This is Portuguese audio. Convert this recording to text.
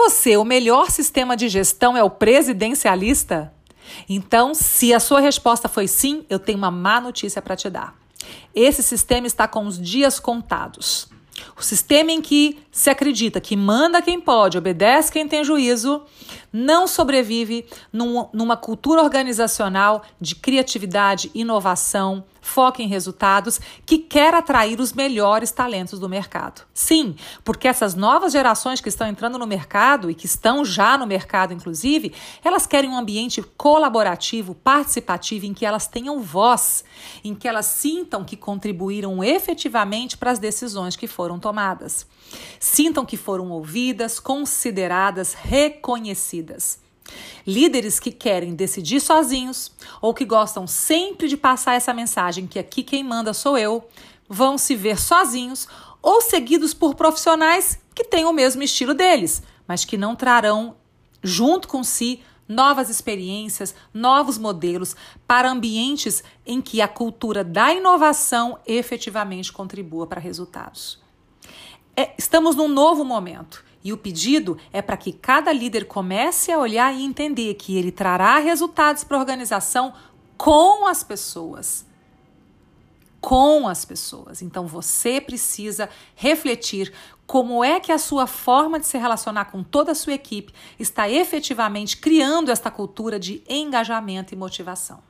você, o melhor sistema de gestão é o presidencialista? Então, se a sua resposta foi sim, eu tenho uma má notícia para te dar. Esse sistema está com os dias contados. O sistema em que se acredita que manda quem pode, obedece quem tem juízo, não sobrevive num, numa cultura organizacional de criatividade, inovação, foco em resultados, que quer atrair os melhores talentos do mercado. Sim, porque essas novas gerações que estão entrando no mercado e que estão já no mercado, inclusive, elas querem um ambiente colaborativo, participativo, em que elas tenham voz, em que elas sintam que contribuíram efetivamente para as decisões que foram tomadas. Sintam que foram ouvidas, consideradas, reconhecidas. Líderes que querem decidir sozinhos ou que gostam sempre de passar essa mensagem que aqui quem manda sou eu, vão se ver sozinhos ou seguidos por profissionais que têm o mesmo estilo deles, mas que não trarão junto com si novas experiências, novos modelos para ambientes em que a cultura da inovação efetivamente contribua para resultados. É, estamos num novo momento e o pedido é para que cada líder comece a olhar e entender que ele trará resultados para a organização com as pessoas. Com as pessoas. Então você precisa refletir como é que a sua forma de se relacionar com toda a sua equipe está efetivamente criando esta cultura de engajamento e motivação.